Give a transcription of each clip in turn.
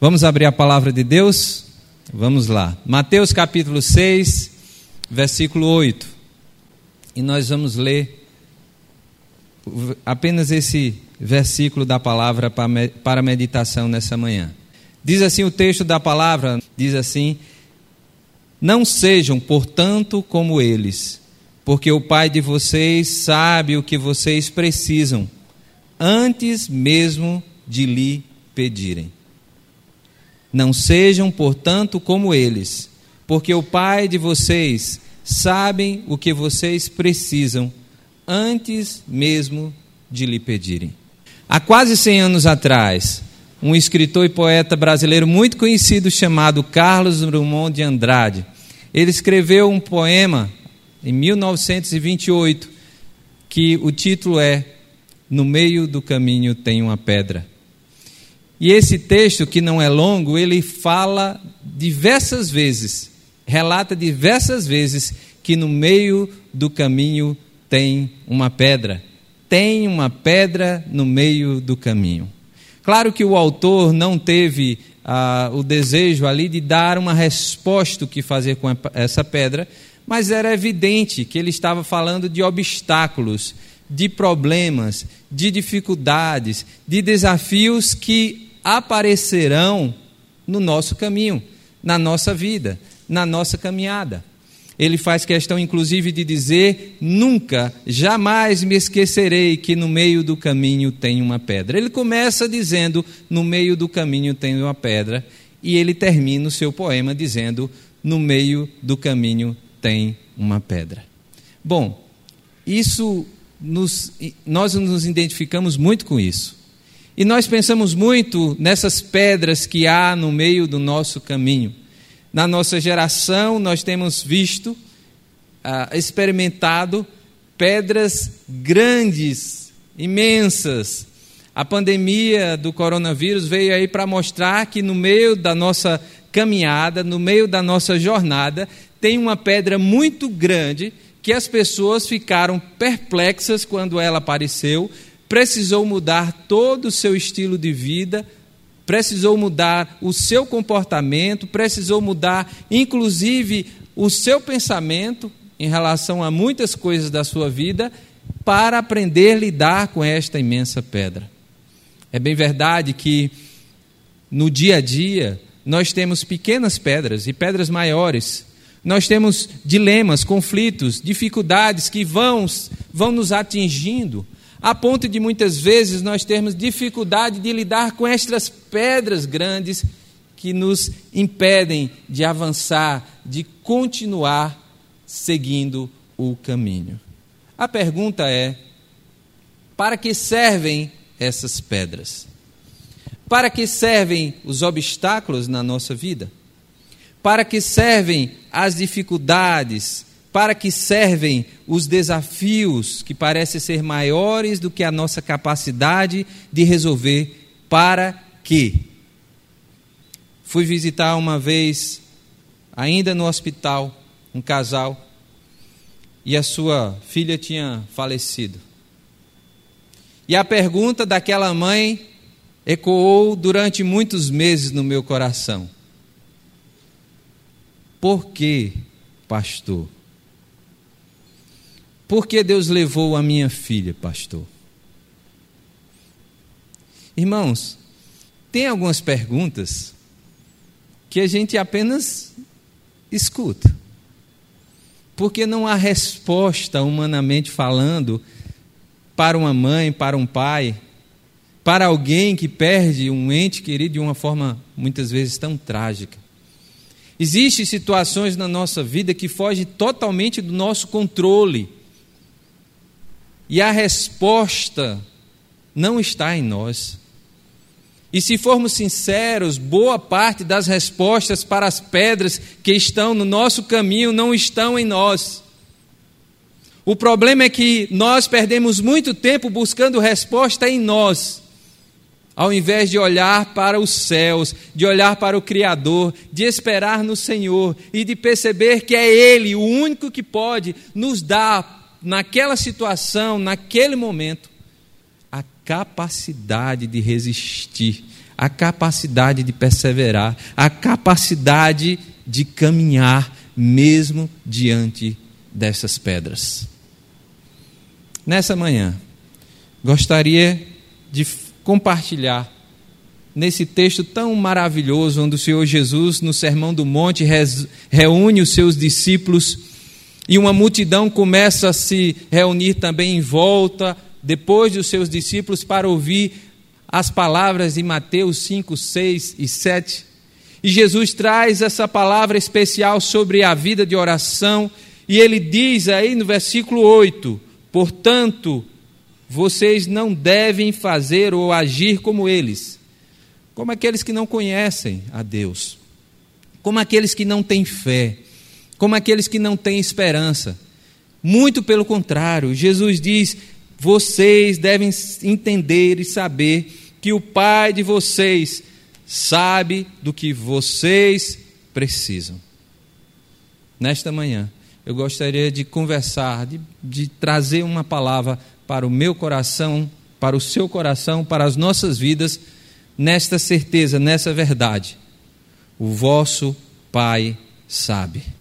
Vamos abrir a palavra de Deus? Vamos lá. Mateus capítulo 6, versículo 8. E nós vamos ler apenas esse versículo da palavra para meditação nessa manhã. Diz assim o texto da palavra: diz assim: Não sejam, portanto, como eles, porque o Pai de vocês sabe o que vocês precisam, antes mesmo de lhe pedirem. Não sejam, portanto, como eles, porque o Pai de vocês sabe o que vocês precisam antes mesmo de lhe pedirem. Há quase 100 anos atrás, um escritor e poeta brasileiro muito conhecido chamado Carlos Drummond de Andrade, ele escreveu um poema em 1928 que o título é No meio do caminho tem uma pedra. E esse texto, que não é longo, ele fala diversas vezes, relata diversas vezes que no meio do caminho tem uma pedra. Tem uma pedra no meio do caminho. Claro que o autor não teve ah, o desejo ali de dar uma resposta o que fazer com essa pedra, mas era evidente que ele estava falando de obstáculos, de problemas, de dificuldades, de desafios que aparecerão no nosso caminho, na nossa vida, na nossa caminhada. Ele faz questão, inclusive, de dizer: nunca, jamais me esquecerei que no meio do caminho tem uma pedra. Ele começa dizendo: no meio do caminho tem uma pedra, e ele termina o seu poema dizendo: no meio do caminho tem uma pedra. Bom, isso nos, nós nos identificamos muito com isso. E nós pensamos muito nessas pedras que há no meio do nosso caminho. Na nossa geração, nós temos visto, ah, experimentado pedras grandes, imensas. A pandemia do coronavírus veio aí para mostrar que no meio da nossa caminhada, no meio da nossa jornada, tem uma pedra muito grande que as pessoas ficaram perplexas quando ela apareceu, precisou mudar todo o seu estilo de vida, precisou mudar o seu comportamento, precisou mudar inclusive o seu pensamento em relação a muitas coisas da sua vida para aprender a lidar com esta imensa pedra. É bem verdade que no dia a dia nós temos pequenas pedras e pedras maiores. Nós temos dilemas, conflitos, dificuldades que vão, vão nos atingindo a ponto de muitas vezes nós termos dificuldade de lidar com estas pedras grandes que nos impedem de avançar, de continuar seguindo o caminho. A pergunta é: para que servem essas pedras? Para que servem os obstáculos na nossa vida? Para que servem as dificuldades, para que servem os desafios que parecem ser maiores do que a nossa capacidade de resolver? Para quê? Fui visitar uma vez, ainda no hospital, um casal e a sua filha tinha falecido. E a pergunta daquela mãe ecoou durante muitos meses no meu coração: Por que, pastor? Por que Deus levou a minha filha, pastor? Irmãos, tem algumas perguntas que a gente apenas escuta. Porque não há resposta, humanamente falando, para uma mãe, para um pai, para alguém que perde um ente querido de uma forma muitas vezes tão trágica. Existem situações na nossa vida que fogem totalmente do nosso controle. E a resposta não está em nós. E se formos sinceros, boa parte das respostas para as pedras que estão no nosso caminho não estão em nós. O problema é que nós perdemos muito tempo buscando resposta em nós, ao invés de olhar para os céus, de olhar para o Criador, de esperar no Senhor e de perceber que é Ele o único que pode nos dar naquela situação, naquele momento, a capacidade de resistir a capacidade de perseverar, a capacidade de caminhar mesmo diante dessas pedras. Nessa manhã, gostaria de compartilhar nesse texto tão maravilhoso, onde o Senhor Jesus, no Sermão do Monte, reúne os seus discípulos e uma multidão começa a se reunir também em volta, depois dos seus discípulos, para ouvir as palavras de Mateus 5, 6 e 7. E Jesus traz essa palavra especial sobre a vida de oração, e ele diz aí no versículo 8: Portanto, vocês não devem fazer ou agir como eles, como aqueles que não conhecem a Deus, como aqueles que não têm fé como aqueles que não têm esperança. Muito pelo contrário, Jesus diz: vocês devem entender e saber que o Pai de vocês sabe do que vocês precisam. Nesta manhã, eu gostaria de conversar, de, de trazer uma palavra para o meu coração, para o seu coração, para as nossas vidas, nesta certeza, nessa verdade. O vosso Pai sabe.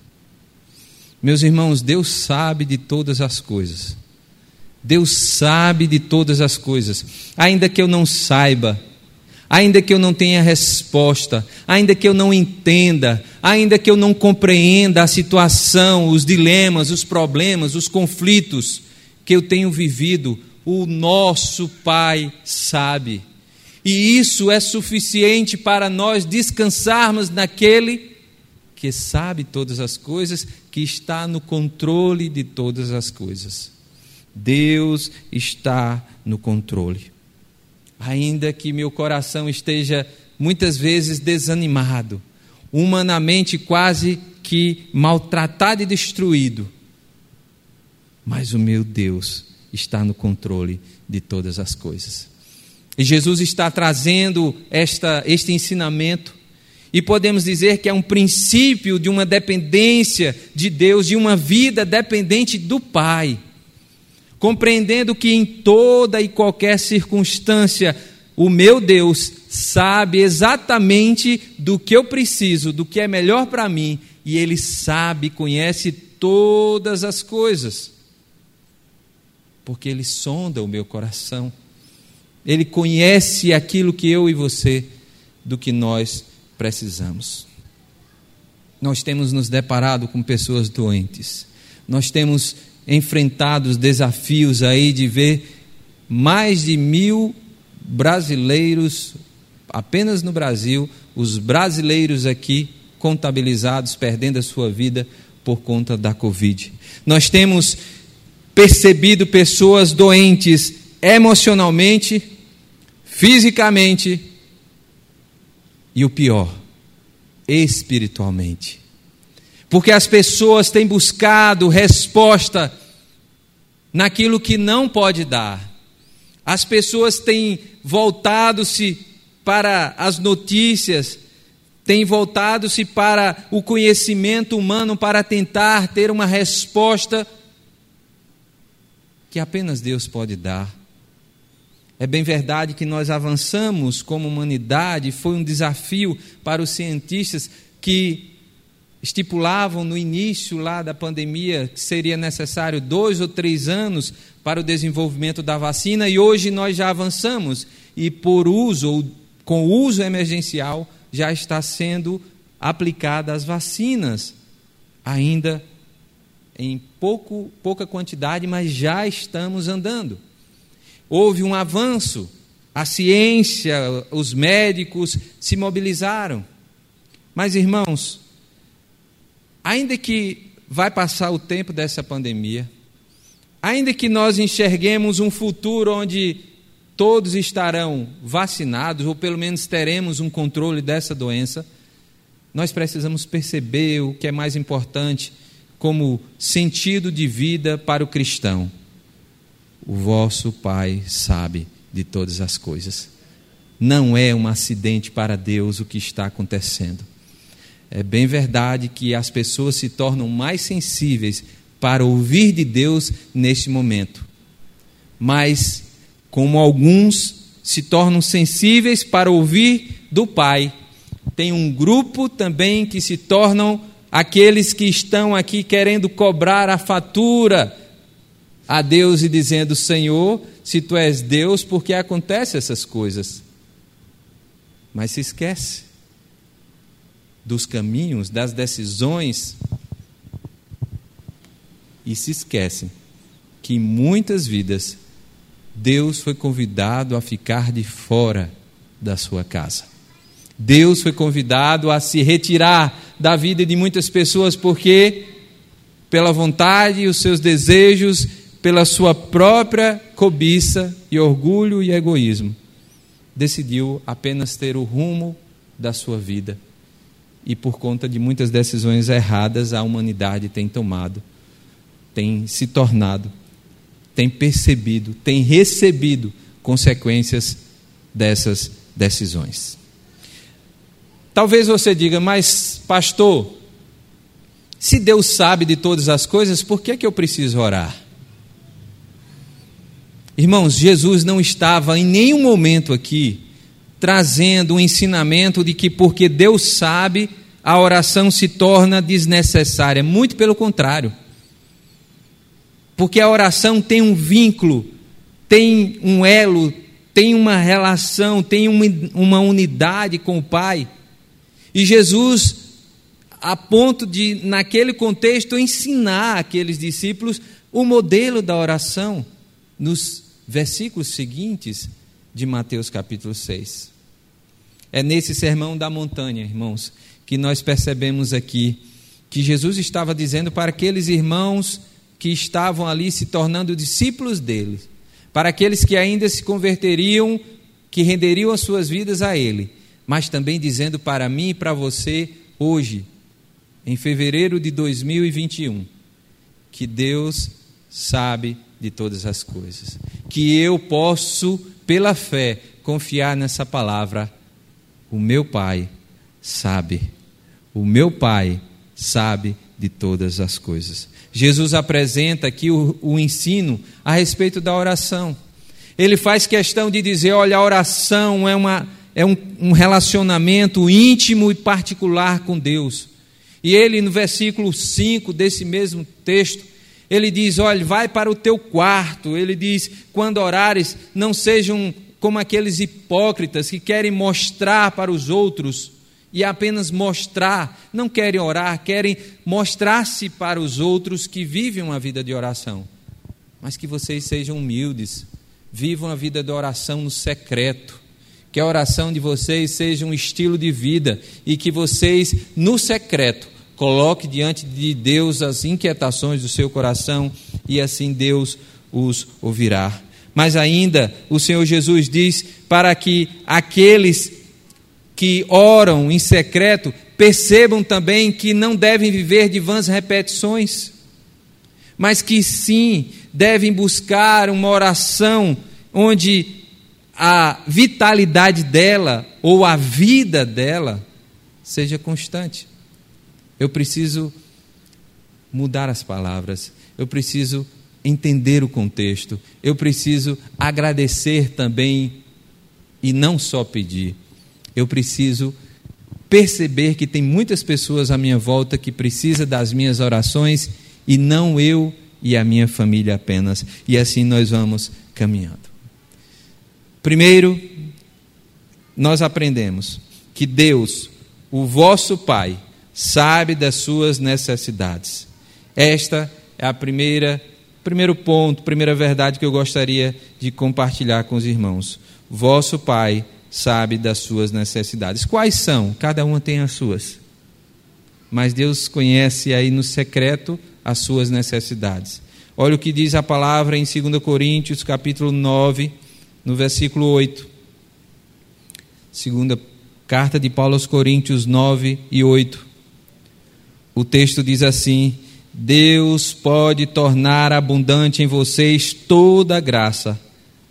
Meus irmãos, Deus sabe de todas as coisas. Deus sabe de todas as coisas. Ainda que eu não saiba, ainda que eu não tenha resposta, ainda que eu não entenda, ainda que eu não compreenda a situação, os dilemas, os problemas, os conflitos que eu tenho vivido, o nosso Pai sabe. E isso é suficiente para nós descansarmos naquele que sabe todas as coisas, que está no controle de todas as coisas. Deus está no controle. Ainda que meu coração esteja muitas vezes desanimado, humanamente quase que maltratado e destruído, mas o meu Deus está no controle de todas as coisas. E Jesus está trazendo esta, este ensinamento e podemos dizer que é um princípio de uma dependência de Deus, de uma vida dependente do Pai. Compreendendo que em toda e qualquer circunstância, o meu Deus sabe exatamente do que eu preciso, do que é melhor para mim, e Ele sabe, conhece todas as coisas, porque Ele sonda o meu coração, Ele conhece aquilo que eu e você, do que nós precisamos. Nós temos nos deparado com pessoas doentes, nós temos enfrentado os desafios aí de ver mais de mil brasileiros, apenas no Brasil, os brasileiros aqui contabilizados perdendo a sua vida por conta da Covid. Nós temos percebido pessoas doentes emocionalmente, fisicamente e o pior, espiritualmente. Porque as pessoas têm buscado resposta naquilo que não pode dar. As pessoas têm voltado-se para as notícias, têm voltado-se para o conhecimento humano para tentar ter uma resposta que apenas Deus pode dar. É bem verdade que nós avançamos como humanidade, foi um desafio para os cientistas que estipulavam no início lá da pandemia que seria necessário dois ou três anos para o desenvolvimento da vacina e hoje nós já avançamos. E por uso ou com uso emergencial já está sendo aplicada as vacinas ainda em pouco, pouca quantidade, mas já estamos andando houve um avanço, a ciência, os médicos se mobilizaram. Mas, irmãos, ainda que vai passar o tempo dessa pandemia, ainda que nós enxerguemos um futuro onde todos estarão vacinados, ou pelo menos teremos um controle dessa doença, nós precisamos perceber o que é mais importante como sentido de vida para o cristão o vosso Pai sabe de todas as coisas. Não é um acidente para Deus o que está acontecendo. É bem verdade que as pessoas se tornam mais sensíveis para ouvir de Deus neste momento. Mas, como alguns se tornam sensíveis para ouvir do Pai. Tem um grupo também que se tornam aqueles que estão aqui querendo cobrar a fatura a Deus e dizendo: Senhor, se tu és Deus, por que acontecem essas coisas? Mas se esquece dos caminhos, das decisões e se esquecem que em muitas vidas Deus foi convidado a ficar de fora da sua casa. Deus foi convidado a se retirar da vida de muitas pessoas porque, pela vontade os seus desejos, pela sua própria cobiça e orgulho e egoísmo, decidiu apenas ter o rumo da sua vida. E por conta de muitas decisões erradas, a humanidade tem tomado, tem se tornado, tem percebido, tem recebido consequências dessas decisões. Talvez você diga, mas pastor, se Deus sabe de todas as coisas, por que, é que eu preciso orar? Irmãos, Jesus não estava em nenhum momento aqui trazendo um ensinamento de que porque Deus sabe, a oração se torna desnecessária. Muito pelo contrário. Porque a oração tem um vínculo, tem um elo, tem uma relação, tem uma, uma unidade com o Pai. E Jesus, a ponto de, naquele contexto, ensinar aqueles discípulos o modelo da oração, nos versículos seguintes de Mateus capítulo 6. É nesse sermão da montanha, irmãos, que nós percebemos aqui que Jesus estava dizendo para aqueles irmãos que estavam ali se tornando discípulos dele, para aqueles que ainda se converteriam, que renderiam as suas vidas a ele, mas também dizendo para mim e para você hoje, em fevereiro de 2021, que Deus sabe de todas as coisas, que eu posso, pela fé, confiar nessa palavra. O meu Pai sabe, o meu Pai sabe de todas as coisas. Jesus apresenta aqui o, o ensino a respeito da oração. Ele faz questão de dizer: olha, a oração é uma é um, um relacionamento íntimo e particular com Deus. E ele, no versículo 5 desse mesmo texto, ele diz: Olha, vai para o teu quarto. Ele diz: Quando orares, não sejam como aqueles hipócritas que querem mostrar para os outros e apenas mostrar, não querem orar, querem mostrar-se para os outros que vivem uma vida de oração. Mas que vocês sejam humildes, vivam a vida de oração no secreto que a oração de vocês seja um estilo de vida e que vocês, no secreto, coloque diante de Deus as inquietações do seu coração e assim Deus os ouvirá. Mas ainda o Senhor Jesus diz para que aqueles que oram em secreto percebam também que não devem viver de vãs repetições, mas que sim devem buscar uma oração onde a vitalidade dela ou a vida dela seja constante. Eu preciso mudar as palavras, eu preciso entender o contexto, eu preciso agradecer também e não só pedir. Eu preciso perceber que tem muitas pessoas à minha volta que precisam das minhas orações e não eu e a minha família apenas. E assim nós vamos caminhando. Primeiro, nós aprendemos que Deus, o vosso Pai, sabe das suas necessidades. Esta é a primeira primeiro ponto, primeira verdade que eu gostaria de compartilhar com os irmãos. Vosso Pai sabe das suas necessidades. Quais são? Cada uma tem as suas. Mas Deus conhece aí no secreto as suas necessidades. Olha o que diz a palavra em 2 Coríntios, capítulo 9, no versículo 8. Segunda carta de Paulo aos Coríntios 9 e 8. O texto diz assim: Deus pode tornar abundante em vocês toda graça,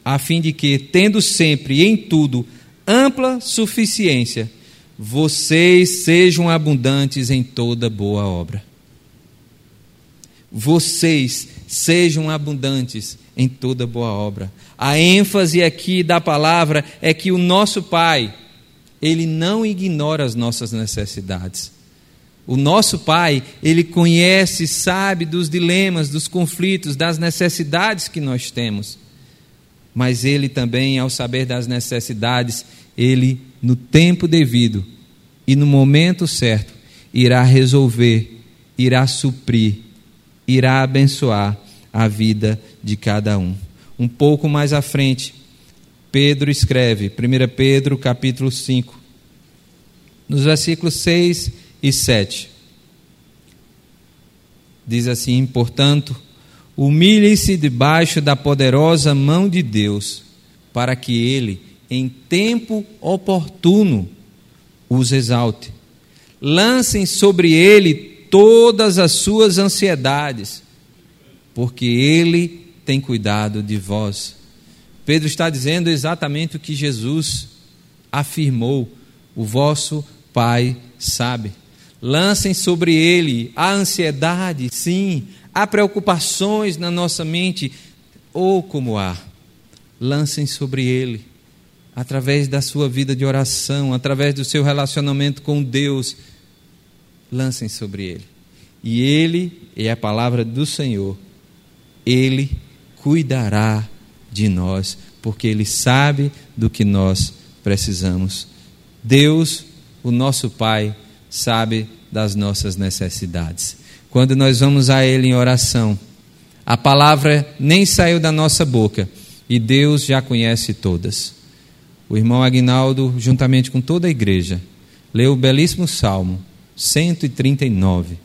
a fim de que, tendo sempre e em tudo ampla suficiência, vocês sejam abundantes em toda boa obra. vocês sejam abundantes em toda boa obra. A ênfase aqui da palavra é que o nosso Pai, ele não ignora as nossas necessidades. O nosso Pai, ele conhece, sabe dos dilemas, dos conflitos, das necessidades que nós temos. Mas ele também, ao saber das necessidades, ele, no tempo devido e no momento certo, irá resolver, irá suprir, irá abençoar a vida de cada um. Um pouco mais à frente, Pedro escreve, 1 Pedro capítulo 5, nos versículos 6 e 7. Diz assim: portanto, humilhe-se debaixo da poderosa mão de Deus, para que ele, em tempo oportuno, os exalte. Lancem sobre ele todas as suas ansiedades, porque ele tem cuidado de vós. Pedro está dizendo exatamente o que Jesus afirmou: o vosso Pai sabe. Lancem sobre ele a ansiedade, sim, há preocupações na nossa mente, ou como há. Lancem sobre ele, através da sua vida de oração, através do seu relacionamento com Deus, lancem sobre ele. E ele, é a palavra do Senhor, ele cuidará de nós, porque ele sabe do que nós precisamos. Deus, o nosso Pai, sabe das nossas necessidades. Quando nós vamos a Ele em oração, a palavra nem saiu da nossa boca e Deus já conhece todas. O irmão Agnaldo, juntamente com toda a igreja, leu o belíssimo Salmo 139,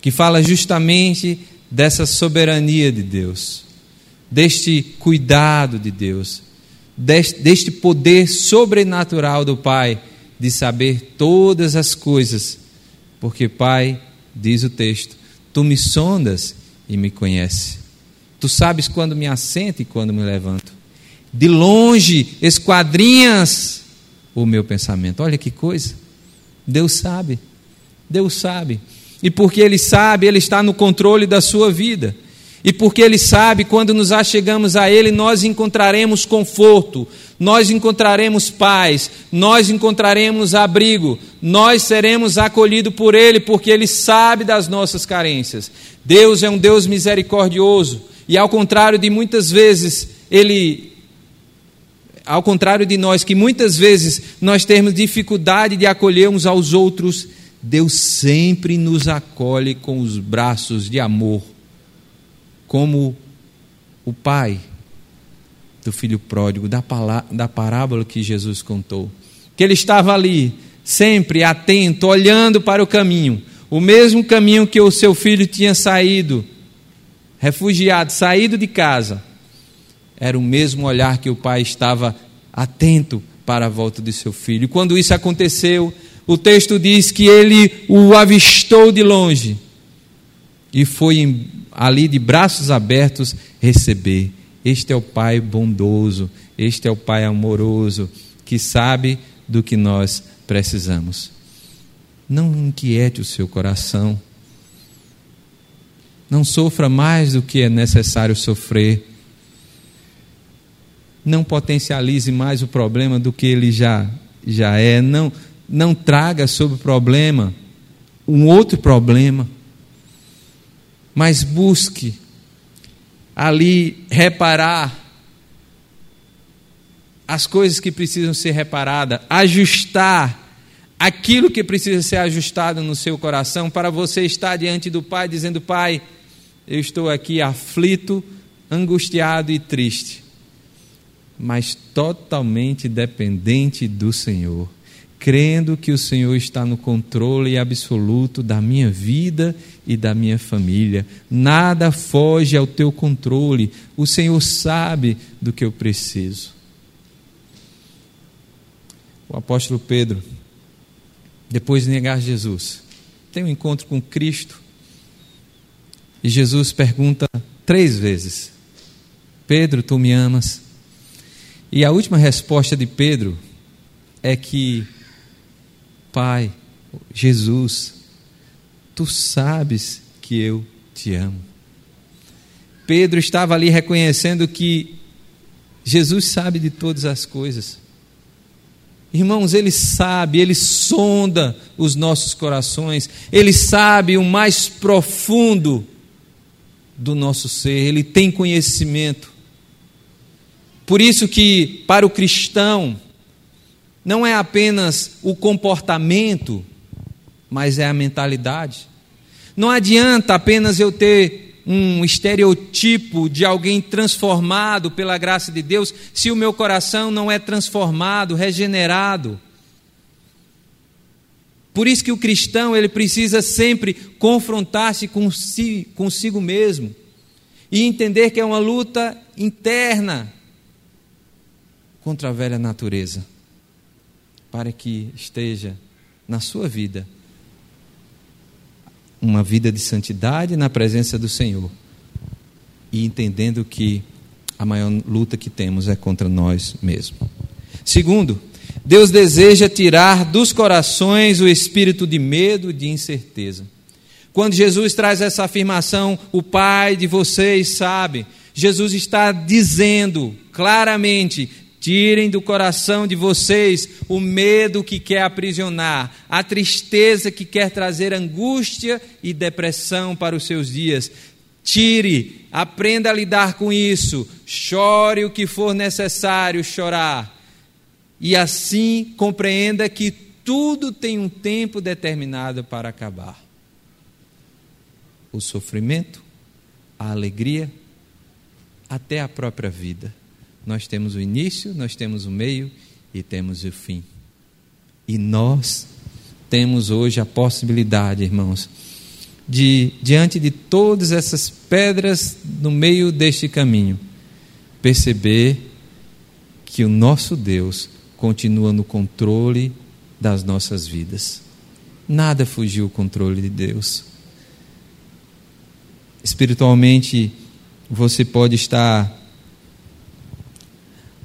que fala justamente dessa soberania de Deus, deste cuidado de Deus, deste, deste poder sobrenatural do Pai de saber todas as coisas, porque, Pai, diz o texto, tu me sondas e me conheces. Tu sabes quando me assento e quando me levanto. De longe esquadrinhas o meu pensamento. Olha que coisa. Deus sabe. Deus sabe. E porque Ele sabe, Ele está no controle da sua vida. E porque Ele sabe, quando nos achegamos a Ele, nós encontraremos conforto, nós encontraremos paz, nós encontraremos abrigo, nós seremos acolhidos por Ele, porque Ele sabe das nossas carências. Deus é um Deus misericordioso, e ao contrário de muitas vezes, Ele. Ao contrário de nós, que muitas vezes nós temos dificuldade de acolher uns aos outros, Deus sempre nos acolhe com os braços de amor, como o Pai do filho pródigo, da, parábola que Jesus contou. Que ele estava ali, sempre atento, olhando para o caminho, o mesmo caminho que o seu filho tinha saído, refugiado, saído de casa. Era o mesmo olhar que o pai estava atento para a volta de seu filho. E quando isso aconteceu, o texto diz que ele o avistou de longe e foi ali de braços abertos receber. Este é o Pai bondoso, este é o Pai amoroso, que sabe do que nós precisamos. Não inquiete o seu coração. Não sofra mais do que é necessário sofrer. Não potencialize mais o problema do que ele já, já é. Não, não traga sobre o problema um outro problema. Mas busque ali reparar as coisas que precisam ser reparadas, ajustar aquilo que precisa ser ajustado no seu coração, para você estar diante do Pai dizendo: Pai, eu estou aqui aflito, angustiado e triste, mas totalmente dependente do Senhor crendo que o Senhor está no controle absoluto da minha vida e da minha família. Nada foge ao teu controle. O Senhor sabe do que eu preciso. O apóstolo Pedro, depois de negar Jesus, tem um encontro com Cristo e Jesus pergunta três vezes: Pedro, tu me amas? E a última resposta de Pedro é que Pai, Jesus, tu sabes que eu te amo. Pedro estava ali reconhecendo que Jesus sabe de todas as coisas. Irmãos, Ele sabe, Ele sonda os nossos corações, Ele sabe o mais profundo do nosso ser, Ele tem conhecimento. Por isso que para o cristão não é apenas o comportamento, mas é a mentalidade. Não adianta apenas eu ter um estereotipo de alguém transformado pela graça de Deus, se o meu coração não é transformado, regenerado. Por isso que o cristão ele precisa sempre confrontar-se consigo, consigo mesmo e entender que é uma luta interna contra a velha natureza, para que esteja na sua vida uma vida de santidade na presença do Senhor e entendendo que a maior luta que temos é contra nós mesmos. Segundo, Deus deseja tirar dos corações o espírito de medo e de incerteza. Quando Jesus traz essa afirmação, o Pai de vocês sabe, Jesus está dizendo claramente: Tirem do coração de vocês o medo que quer aprisionar, a tristeza que quer trazer angústia e depressão para os seus dias. Tire, aprenda a lidar com isso, chore o que for necessário chorar. E assim compreenda que tudo tem um tempo determinado para acabar. O sofrimento, a alegria, até a própria vida. Nós temos o início, nós temos o meio e temos o fim. E nós temos hoje a possibilidade, irmãos, de, diante de todas essas pedras no meio deste caminho, perceber que o nosso Deus continua no controle das nossas vidas. Nada fugiu o controle de Deus. Espiritualmente, você pode estar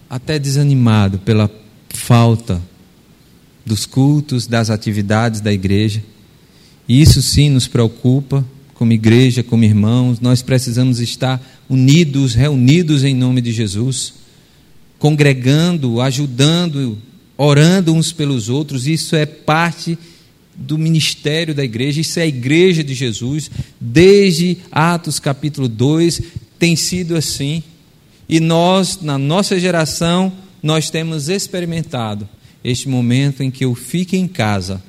até desanimado pela falta dos cultos, das atividades da igreja. E isso sim nos preocupa, como igreja, como irmãos. Nós precisamos estar unidos, reunidos em nome de Jesus, congregando, ajudando, orando uns pelos outros. Isso é parte do ministério da igreja, isso é a igreja de Jesus. Desde Atos capítulo 2 tem sido assim. E nós, na nossa geração, nós temos experimentado este momento em que o fique em casa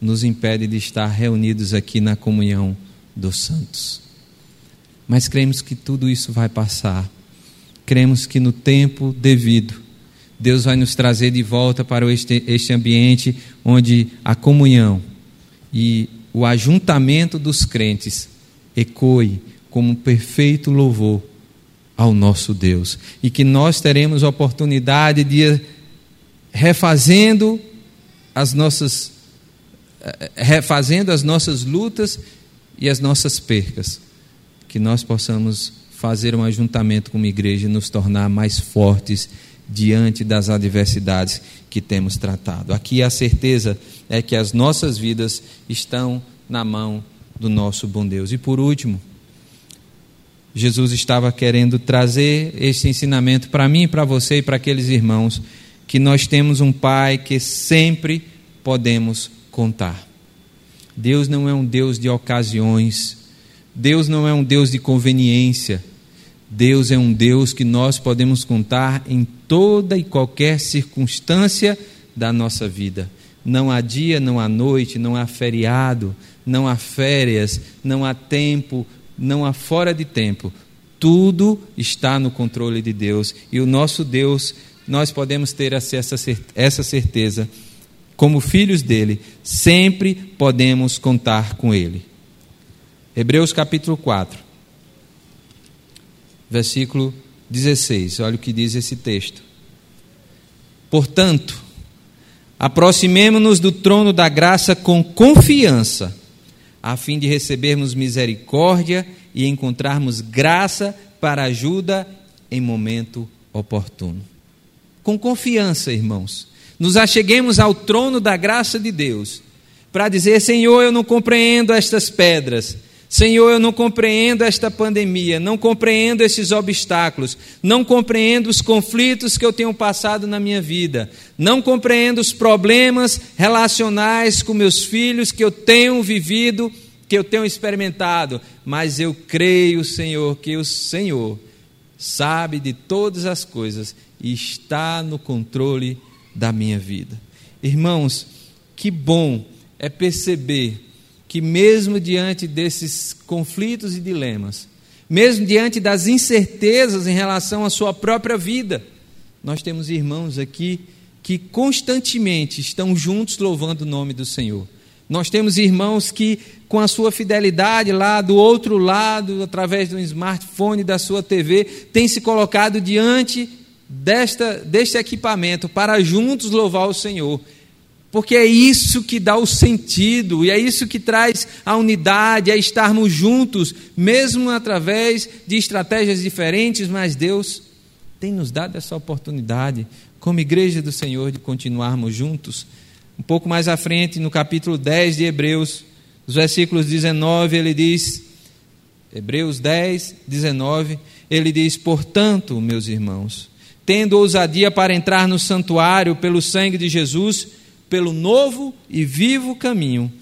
nos impede de estar reunidos aqui na comunhão dos santos. Mas cremos que tudo isso vai passar. Cremos que no tempo devido, Deus vai nos trazer de volta para este, este ambiente onde a comunhão e o ajuntamento dos crentes ecoe como um perfeito louvor ao nosso Deus. E que nós teremos a oportunidade de refazendo as nossas eh, refazendo as nossas lutas e as nossas percas, que nós possamos fazer um ajuntamento como igreja e nos tornar mais fortes diante das adversidades que temos tratado. Aqui a certeza é que as nossas vidas estão na mão do nosso bom Deus. E por último, Jesus estava querendo trazer esse ensinamento para mim, para você e para aqueles irmãos, que nós temos um Pai que sempre podemos contar. Deus não é um Deus de ocasiões, Deus não é um Deus de conveniência, Deus é um Deus que nós podemos contar em toda e qualquer circunstância da nossa vida. Não há dia, não há noite, não há feriado, não há férias, não há tempo, não há fora de tempo. Tudo está no controle de Deus. E o nosso Deus, nós podemos ter essa certeza. Como filhos dele, sempre podemos contar com ele. Hebreus capítulo 4, versículo 16. Olha o que diz esse texto. Portanto, aproximemo-nos do trono da graça com confiança a fim de recebermos misericórdia e encontrarmos graça para ajuda em momento oportuno. Com confiança, irmãos, nos acheguemos ao trono da graça de Deus para dizer: Senhor, eu não compreendo estas pedras. Senhor, eu não compreendo esta pandemia, não compreendo esses obstáculos, não compreendo os conflitos que eu tenho passado na minha vida, não compreendo os problemas relacionais com meus filhos que eu tenho vivido, que eu tenho experimentado, mas eu creio, Senhor, que o Senhor sabe de todas as coisas e está no controle da minha vida. Irmãos, que bom é perceber que, mesmo diante desses conflitos e dilemas, mesmo diante das incertezas em relação à sua própria vida, nós temos irmãos aqui que constantemente estão juntos louvando o nome do Senhor. Nós temos irmãos que, com a sua fidelidade lá do outro lado, através do smartphone, da sua TV, têm se colocado diante desta, deste equipamento para juntos louvar o Senhor porque é isso que dá o sentido, e é isso que traz a unidade, é estarmos juntos, mesmo através de estratégias diferentes, mas Deus tem nos dado essa oportunidade, como igreja do Senhor, de continuarmos juntos. Um pouco mais à frente, no capítulo 10 de Hebreus, os versículos 19, ele diz, Hebreus 10, 19, ele diz: Portanto, meus irmãos, tendo ousadia para entrar no santuário pelo sangue de Jesus, pelo novo e vivo caminho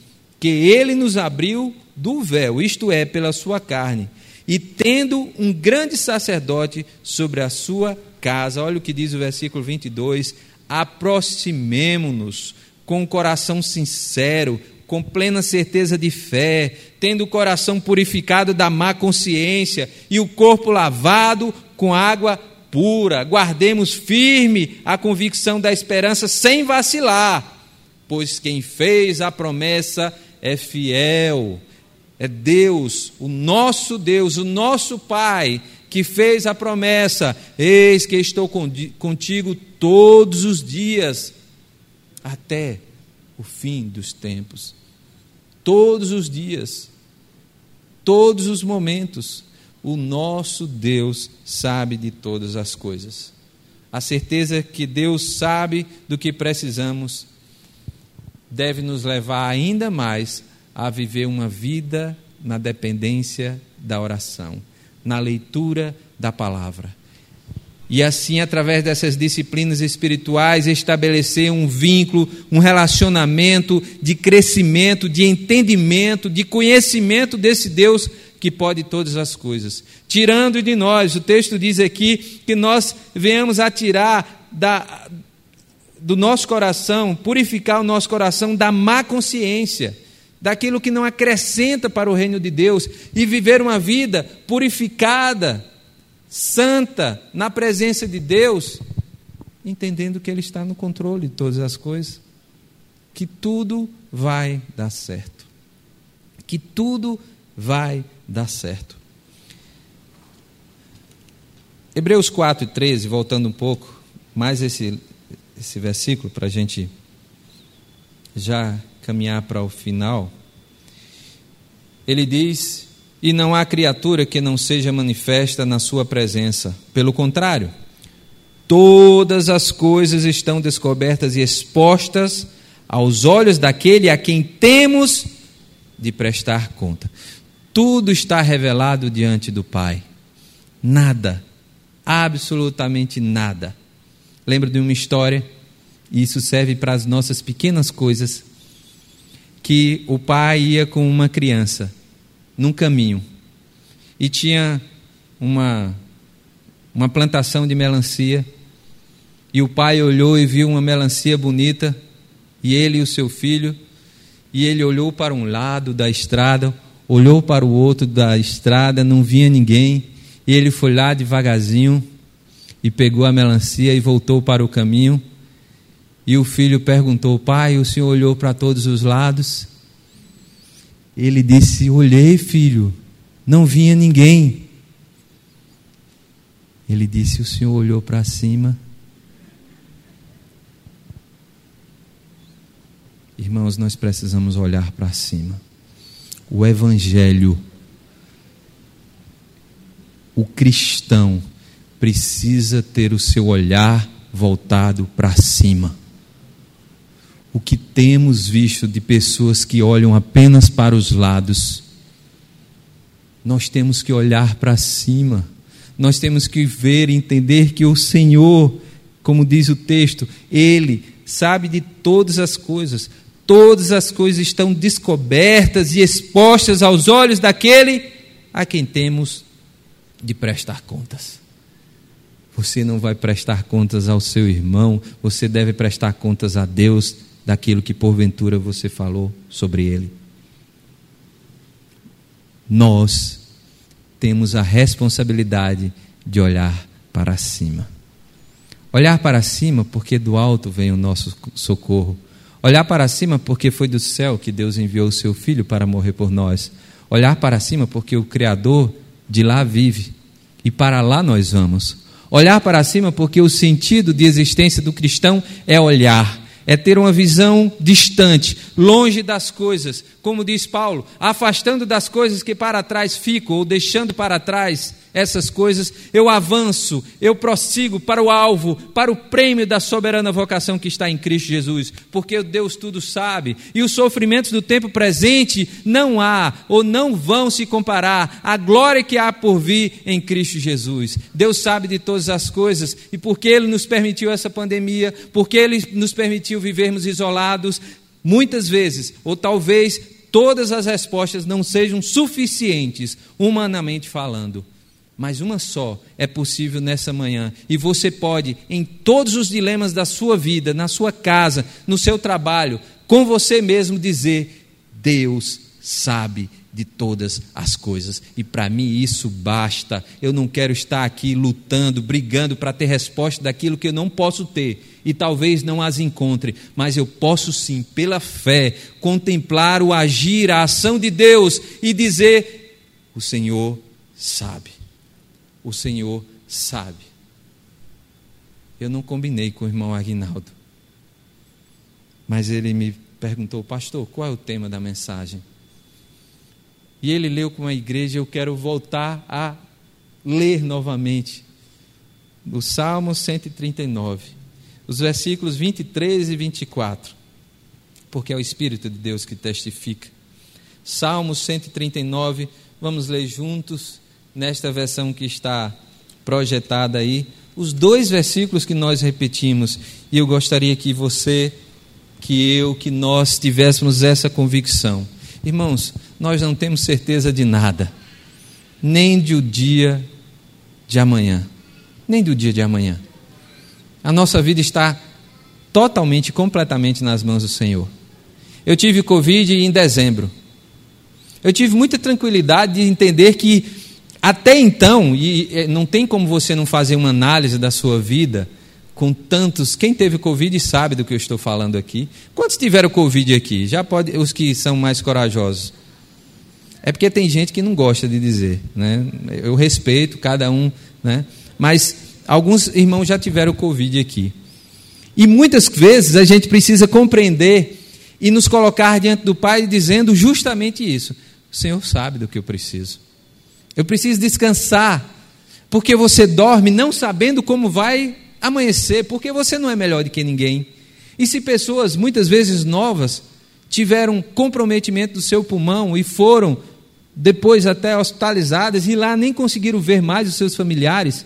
que ele nos abriu do véu, isto é, pela sua carne, e tendo um grande sacerdote sobre a sua casa. Olha o que diz o versículo 22: aproximemo-nos com o coração sincero, com plena certeza de fé, tendo o coração purificado da má consciência e o corpo lavado com água pura. Guardemos firme a convicção da esperança sem vacilar pois quem fez a promessa é fiel. É Deus, o nosso Deus, o nosso Pai, que fez a promessa: Eis que estou contigo todos os dias, até o fim dos tempos. Todos os dias, todos os momentos, o nosso Deus sabe de todas as coisas. A certeza que Deus sabe do que precisamos deve nos levar ainda mais a viver uma vida na dependência da oração, na leitura da palavra. E assim, através dessas disciplinas espirituais, estabelecer um vínculo, um relacionamento de crescimento, de entendimento, de conhecimento desse Deus que pode todas as coisas. Tirando de nós, o texto diz aqui que nós venhamos a tirar da, do nosso coração, purificar o nosso coração da má consciência, daquilo que não acrescenta para o reino de Deus e viver uma vida purificada, santa, na presença de Deus, entendendo que Ele está no controle de todas as coisas, que tudo vai dar certo, que tudo vai dar certo. Hebreus 4 e 13, voltando um pouco, mais esse esse versículo para a gente já caminhar para o final. Ele diz: E não há criatura que não seja manifesta na Sua presença. Pelo contrário, todas as coisas estão descobertas e expostas aos olhos daquele a quem temos de prestar conta. Tudo está revelado diante do Pai. Nada, absolutamente nada Lembro de uma história, e isso serve para as nossas pequenas coisas, que o pai ia com uma criança num caminho e tinha uma, uma plantação de melancia, e o pai olhou e viu uma melancia bonita, e ele e o seu filho, e ele olhou para um lado da estrada, olhou para o outro da estrada, não via ninguém, e ele foi lá devagarzinho, e pegou a melancia e voltou para o caminho. E o filho perguntou: Pai, o senhor olhou para todos os lados? Ele disse: Olhei, filho, não vinha ninguém. Ele disse: O senhor olhou para cima. Irmãos, nós precisamos olhar para cima. O Evangelho, o cristão, precisa ter o seu olhar voltado para cima. O que temos visto de pessoas que olham apenas para os lados nós temos que olhar para cima, nós temos que ver e entender que o Senhor, como diz o texto, Ele sabe de todas as coisas, todas as coisas estão descobertas e expostas aos olhos daquele a quem temos de prestar contas. Você não vai prestar contas ao seu irmão, você deve prestar contas a Deus daquilo que porventura você falou sobre ele. Nós temos a responsabilidade de olhar para cima. Olhar para cima porque do alto vem o nosso socorro. Olhar para cima porque foi do céu que Deus enviou o seu filho para morrer por nós. Olhar para cima porque o Criador de lá vive e para lá nós vamos. Olhar para cima porque o sentido de existência do cristão é olhar é ter uma visão distante, longe das coisas, como diz Paulo, afastando das coisas que para trás ficam, ou deixando para trás essas coisas, eu avanço, eu prossigo para o alvo, para o prêmio da soberana vocação que está em Cristo Jesus, porque Deus tudo sabe, e os sofrimentos do tempo presente não há ou não vão se comparar à glória que há por vir em Cristo Jesus. Deus sabe de todas as coisas, e porque Ele nos permitiu essa pandemia, porque Ele nos permitiu vivermos isolados, muitas vezes, ou talvez todas as respostas não sejam suficientes, humanamente falando mas uma só é possível nessa manhã. E você pode, em todos os dilemas da sua vida, na sua casa, no seu trabalho, com você mesmo dizer: Deus sabe de todas as coisas. E para mim isso basta. Eu não quero estar aqui lutando, brigando para ter resposta daquilo que eu não posso ter e talvez não as encontre, mas eu posso sim, pela fé, contemplar o agir, a ação de Deus e dizer: O Senhor sabe o Senhor sabe. Eu não combinei com o irmão Aguinaldo, mas ele me perguntou, pastor, qual é o tema da mensagem? E ele leu com a igreja, eu quero voltar a ler novamente o Salmo 139, os versículos 23 e 24, porque é o Espírito de Deus que testifica. Salmo 139, vamos ler juntos nesta versão que está projetada aí, os dois versículos que nós repetimos. E eu gostaria que você, que eu, que nós tivéssemos essa convicção. Irmãos, nós não temos certeza de nada, nem do dia de amanhã, nem do dia de amanhã. A nossa vida está totalmente, completamente nas mãos do Senhor. Eu tive Covid em dezembro. Eu tive muita tranquilidade de entender que até então, e não tem como você não fazer uma análise da sua vida com tantos. Quem teve Covid sabe do que eu estou falando aqui. Quantos tiveram Covid aqui? Já pode, os que são mais corajosos. É porque tem gente que não gosta de dizer, né? Eu respeito cada um, né? Mas alguns irmãos já tiveram Covid aqui. E muitas vezes a gente precisa compreender e nos colocar diante do Pai dizendo justamente isso: O Senhor sabe do que eu preciso. Eu preciso descansar, porque você dorme não sabendo como vai amanhecer, porque você não é melhor do que ninguém. E se pessoas, muitas vezes novas, tiveram comprometimento do seu pulmão e foram depois até hospitalizadas e lá nem conseguiram ver mais os seus familiares,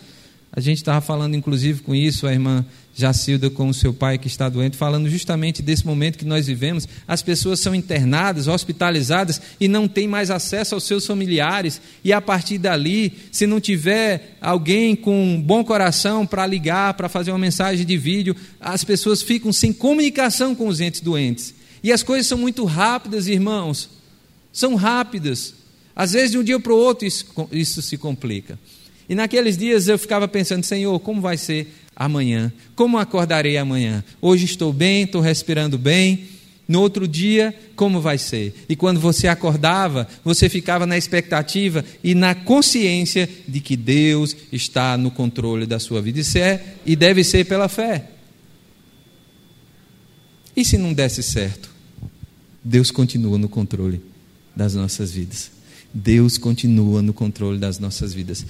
a gente estava falando inclusive com isso, a irmã Jacilda com o seu pai que está doente, falando justamente desse momento que nós vivemos. As pessoas são internadas, hospitalizadas e não têm mais acesso aos seus familiares. E a partir dali, se não tiver alguém com um bom coração para ligar, para fazer uma mensagem de vídeo, as pessoas ficam sem comunicação com os entes doentes. E as coisas são muito rápidas, irmãos. São rápidas. Às vezes, de um dia para o outro, isso, isso se complica. E naqueles dias eu ficava pensando, Senhor, como vai ser amanhã? Como acordarei amanhã? Hoje estou bem, estou respirando bem. No outro dia, como vai ser? E quando você acordava, você ficava na expectativa e na consciência de que Deus está no controle da sua vida. Isso é e deve ser pela fé. E se não desse certo? Deus continua no controle das nossas vidas. Deus continua no controle das nossas vidas.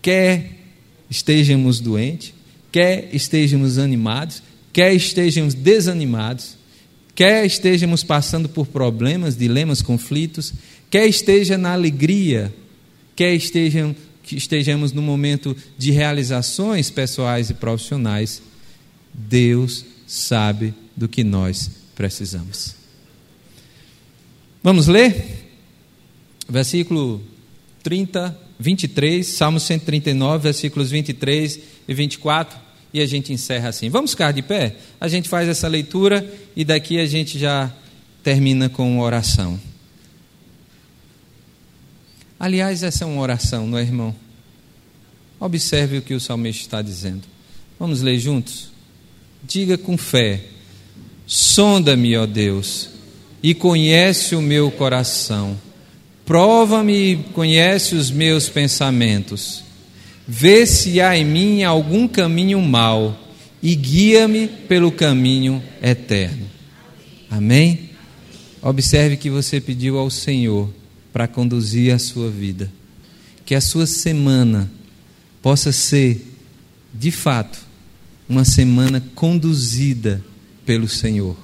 Quer estejamos doentes, quer estejamos animados, quer estejamos desanimados, quer estejamos passando por problemas, dilemas, conflitos, quer esteja na alegria, quer estejam, estejamos no momento de realizações pessoais e profissionais, Deus sabe do que nós precisamos. Vamos ler? Versículo 30, 23, Salmo 139, versículos 23 e 24, e a gente encerra assim. Vamos ficar de pé? A gente faz essa leitura e daqui a gente já termina com uma oração. Aliás, essa é uma oração, não é, irmão? Observe o que o salmista está dizendo. Vamos ler juntos? Diga com fé: Sonda-me, ó Deus, e conhece o meu coração. Prova-me e conhece os meus pensamentos. Vê se há em mim algum caminho mau e guia-me pelo caminho eterno. Amém? Observe que você pediu ao Senhor para conduzir a sua vida. Que a sua semana possa ser, de fato, uma semana conduzida pelo Senhor.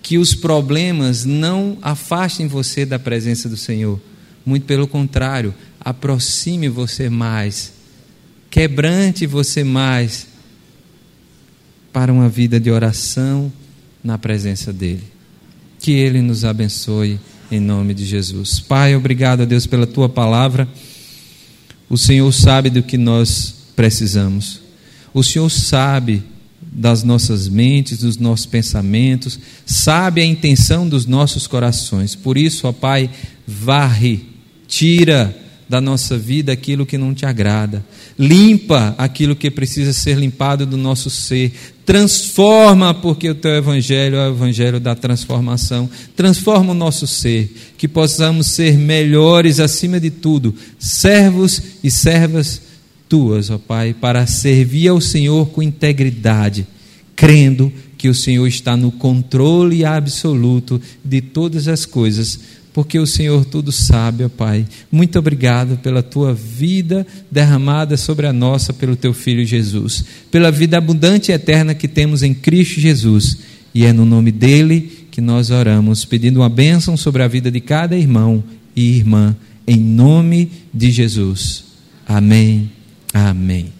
Que os problemas não afastem você da presença do Senhor. Muito pelo contrário, aproxime você mais, quebrante você mais para uma vida de oração na presença dEle. Que Ele nos abençoe em nome de Jesus. Pai, obrigado a Deus pela tua palavra. O Senhor sabe do que nós precisamos. O Senhor sabe das nossas mentes, dos nossos pensamentos, sabe a intenção dos nossos corações. Por isso, ó Pai, varre, tira da nossa vida aquilo que não te agrada. Limpa aquilo que precisa ser limpado do nosso ser. Transforma, porque o teu evangelho é o evangelho da transformação. Transforma o nosso ser, que possamos ser melhores acima de tudo, servos e servas tuas, ó Pai, para servir ao Senhor com integridade, crendo que o Senhor está no controle absoluto de todas as coisas porque o Senhor tudo sabe, ó Pai. Muito obrigado pela tua vida derramada sobre a nossa pelo teu filho Jesus, pela vida abundante e eterna que temos em Cristo Jesus. E é no nome dele que nós oramos, pedindo uma bênção sobre a vida de cada irmão e irmã, em nome de Jesus. Amém. Amém.